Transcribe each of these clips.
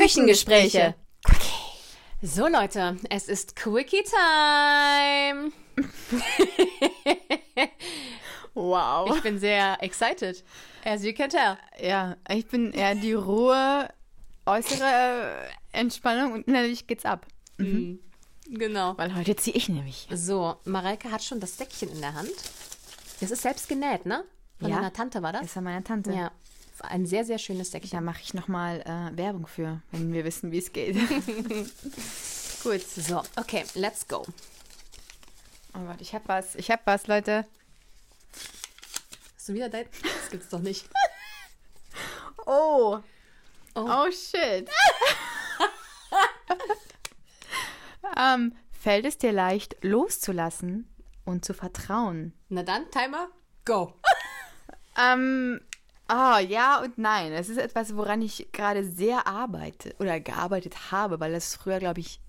Küchengespräche. So Leute, es ist Quickie Time. Wow. Ich bin sehr excited, as you can tell. Ja, ich bin eher die Ruhe, äußere Entspannung und innerlich geht's ab. Genau. Weil heute ziehe ich nämlich. So, Mareike hat schon das Säckchen in der Hand. Das ist selbst genäht, ne? Von Ja. deiner Tante war das? Das war meine Tante. Ja. Ein sehr, sehr schönes Da Säckchen. mache ich nochmal äh, Werbung für, wenn wir wissen, wie es geht. Gut. So, okay, let's go. Oh Gott, ich hab was. Ich hab was, Leute. Hast du wieder dein... Das gibt's doch nicht. Oh. Oh. Oh, shit. ähm, fällt es dir leicht, loszulassen und zu vertrauen? Na dann, Timer, go. Ähm, ah, ja und nein. Es ist etwas, woran ich gerade sehr arbeite oder gearbeitet habe, weil es früher, glaube ich,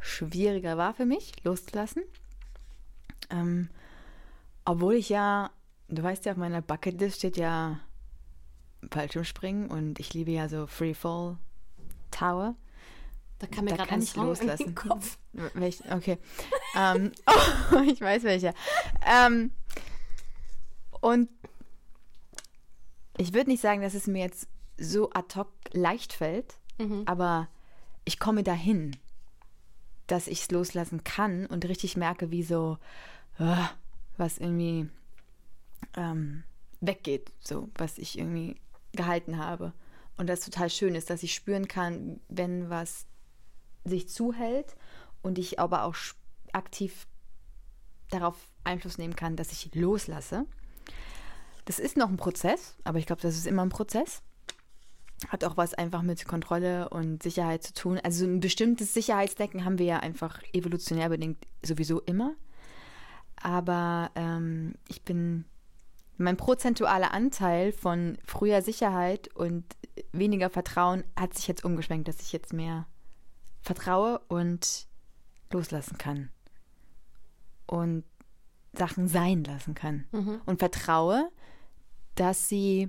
schwieriger war für mich, loszulassen. Ähm, obwohl ich ja, du weißt ja, auf meiner Bucketlist steht ja Fallschirmspringen und ich liebe ja so Freefall Tower. Da kann mir gerade ein ich Song in loslassen. den Kopf. Welch, okay. ähm, oh, ich weiß welcher. Ähm, und ich würde nicht sagen, dass es mir jetzt so ad hoc leicht fällt, aber ich komme dahin, dass ich es loslassen kann und richtig merke, wie so ah, was irgendwie ähm, weggeht, so was ich irgendwie gehalten habe. Und das total schön ist, dass ich spüren kann, wenn was sich zuhält und ich aber auch aktiv darauf Einfluss nehmen kann, dass ich loslasse. Das ist noch ein Prozess, aber ich glaube, das ist immer ein Prozess. Hat auch was einfach mit Kontrolle und Sicherheit zu tun. Also ein bestimmtes Sicherheitsdenken haben wir ja einfach evolutionär bedingt sowieso immer. Aber ähm, ich bin, mein prozentualer Anteil von früher Sicherheit und weniger Vertrauen hat sich jetzt umgeschwenkt, dass ich jetzt mehr vertraue und loslassen kann. Und Sachen sein lassen kann. Und vertraue, dass sie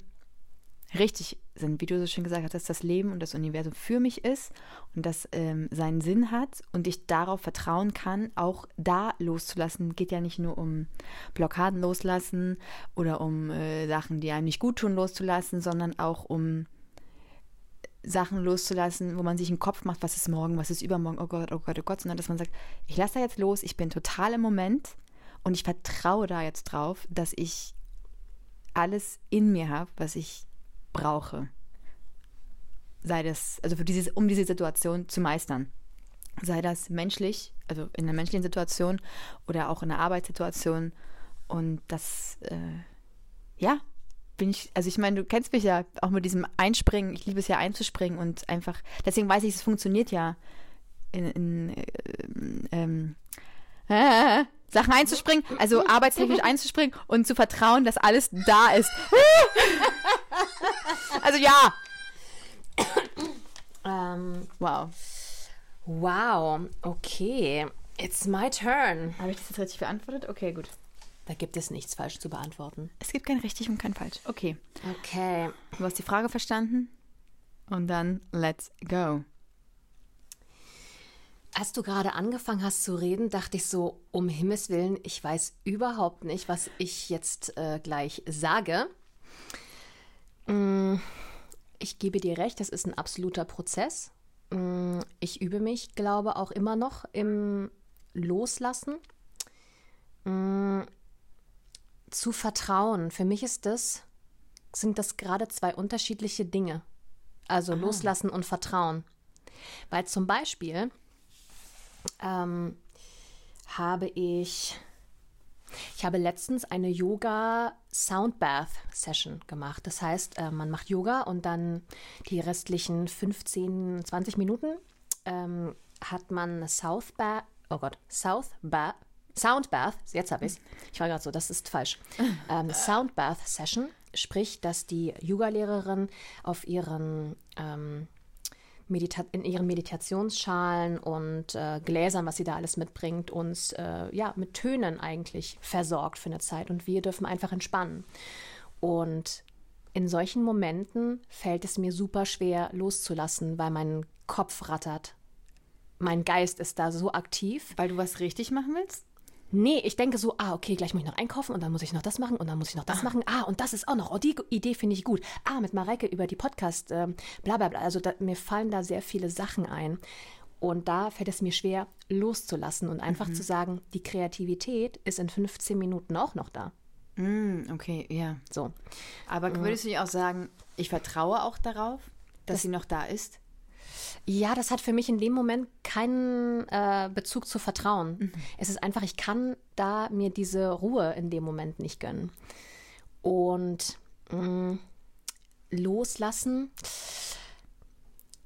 richtig sind, wie du so schön gesagt hast, dass das Leben und das Universum für mich ist und das ähm, seinen Sinn hat und ich darauf vertrauen kann, auch da loszulassen. Geht ja nicht nur um Blockaden loslassen oder um äh, Sachen, die einem nicht gut tun, loszulassen, sondern auch um Sachen loszulassen, wo man sich einen Kopf macht, was ist morgen, was ist übermorgen, oh Gott, oh Gott, oh Gott, sondern dass man sagt, ich lasse da jetzt los, ich bin total im Moment und ich vertraue da jetzt drauf, dass ich alles in mir habe, was ich brauche. Sei das, also für dieses, um diese Situation zu meistern. Sei das menschlich, also in einer menschlichen Situation oder auch in einer Arbeitssituation. Und das, äh, ja, bin ich, also ich meine, du kennst mich ja auch mit diesem Einspringen, ich liebe es ja einzuspringen und einfach, deswegen weiß ich, es funktioniert ja in, in äh, ähm, äh, Sachen einzuspringen, also arbeitstechnisch einzuspringen und zu vertrauen, dass alles da ist. also ja. Ähm, Wow. wow, okay. It's my turn. Habe ich das jetzt richtig beantwortet? Okay, gut. Da gibt es nichts falsch zu beantworten. Es gibt kein richtig und kein falsch. Okay. Okay. Du hast die Frage verstanden? Und dann let's go. Als du gerade angefangen hast zu reden, dachte ich so, um Himmels Willen, ich weiß überhaupt nicht, was ich jetzt äh, gleich sage. Mm, Ich gebe dir recht, das ist ein absoluter Prozess. Mm, Ich übe mich, glaube auch immer noch im Loslassen. Mm, Zu vertrauen. Für mich ist das, sind das gerade zwei unterschiedliche Dinge. Also Loslassen und Vertrauen. Weil zum Beispiel ähm, habe ich, ich habe letztens eine Yoga Soundbath Session gemacht. Das heißt, äh, man macht Yoga und dann die restlichen 15, 20 Minuten ähm, hat man eine Southbath, oh Gott, Southbath, Soundbath, jetzt habe ich es. Ich war gerade so, das ist falsch. Ähm, Soundbath Session, sprich, dass die Yoga-Lehrerin auf ihren ähm, Medita in ihren Meditationsschalen und äh, Gläsern, was sie da alles mitbringt, uns äh, ja mit Tönen eigentlich versorgt für eine Zeit und wir dürfen einfach entspannen. Und in solchen Momenten fällt es mir super schwer loszulassen, weil mein Kopf rattert. Mein Geist ist da so aktiv. Weil du was richtig machen willst? Nee, ich denke so, ah, okay, gleich muss ich noch einkaufen und dann muss ich noch das machen und dann muss ich noch das machen. Ah, und das ist auch noch, oh, die Idee finde ich gut. Ah, mit Mareike über die Podcast, ähm, bla bla bla. Also da, mir fallen da sehr viele Sachen ein. Und da fällt es mir schwer, loszulassen und einfach zu sagen, die Kreativität ist in 15 Minuten auch noch da. Mm, okay, ja. So. Aber würdest du nicht auch sagen, ich vertraue auch darauf, dass sie noch da ist? Ja, das hat für mich in dem Moment keinen äh, Bezug zu Vertrauen. Es ist einfach, ich kann da mir diese Ruhe in dem Moment nicht gönnen. Und mh, loslassen.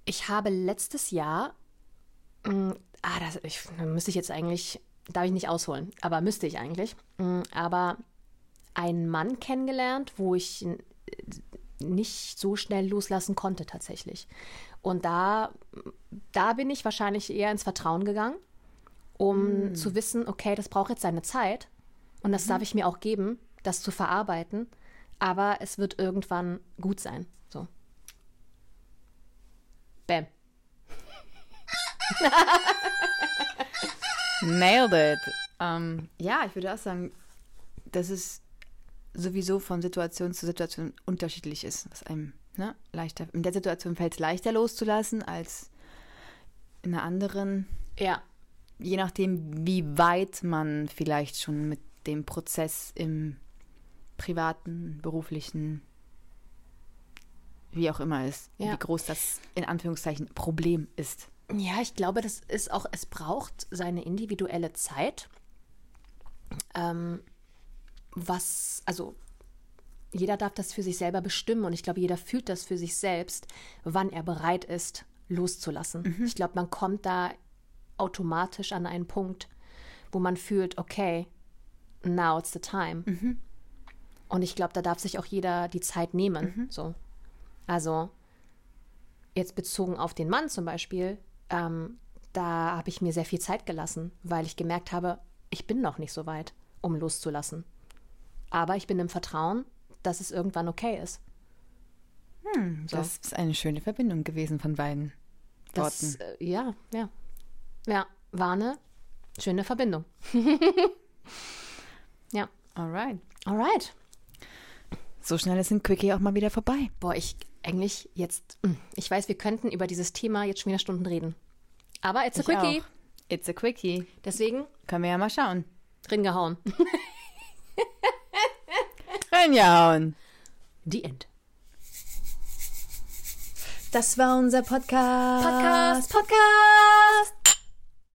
Ich habe letztes Jahr, mh, ah, das ich, da müsste ich jetzt eigentlich, darf ich nicht ausholen, aber müsste ich eigentlich. Mh, aber einen Mann kennengelernt, wo ich äh, nicht so schnell loslassen konnte tatsächlich. Und da, da bin ich wahrscheinlich eher ins Vertrauen gegangen, um zu wissen, okay, das braucht jetzt seine Zeit und das darf ich mir auch geben, das zu verarbeiten, aber es wird irgendwann gut sein. So. Bam. Nailed it. Ähm, ja, ich würde auch sagen, dass es sowieso von Situation zu Situation unterschiedlich ist, was einem ne, leichter. In der Situation fällt es leichter loszulassen als in einer anderen. Ja. Je nachdem, wie weit man vielleicht schon mit dem Prozess im privaten, beruflichen, wie auch immer ist, Ja. wie groß das in Anführungszeichen Problem ist. Ja, ich glaube, das ist auch, es braucht seine individuelle Zeit. Ähm, was, also jeder darf das für sich selber bestimmen und ich glaube, jeder fühlt das für sich selbst, wann er bereit ist, loszulassen. Ich glaube, man kommt da automatisch an einen Punkt, wo man fühlt, okay, now it's the time. Und ich glaube, da darf sich auch jeder die Zeit nehmen. So. Also, jetzt bezogen auf den Mann zum Beispiel, ähm, da habe ich mir sehr viel Zeit gelassen, weil ich gemerkt habe, ich bin noch nicht so weit, um loszulassen. Aber ich bin im Vertrauen, dass es irgendwann okay ist. So. Das ist eine schöne Verbindung gewesen von beiden Das, Worten. äh, ja, ja. Ja, war eine schöne Verbindung. ja, Alright. alright. So schnell ist ein Quickie auch mal wieder vorbei. Boah, ich eigentlich jetzt, mm, ich weiß, wir könnten über dieses Thema jetzt schon wieder Stunden reden. Aber it's a Ich quickie. auch. It's a Quickie. Deswegen Können wir ja mal schauen. drin gehauen. Reinjauen. The end. Das war unser Podcast. Podcast, Podcast.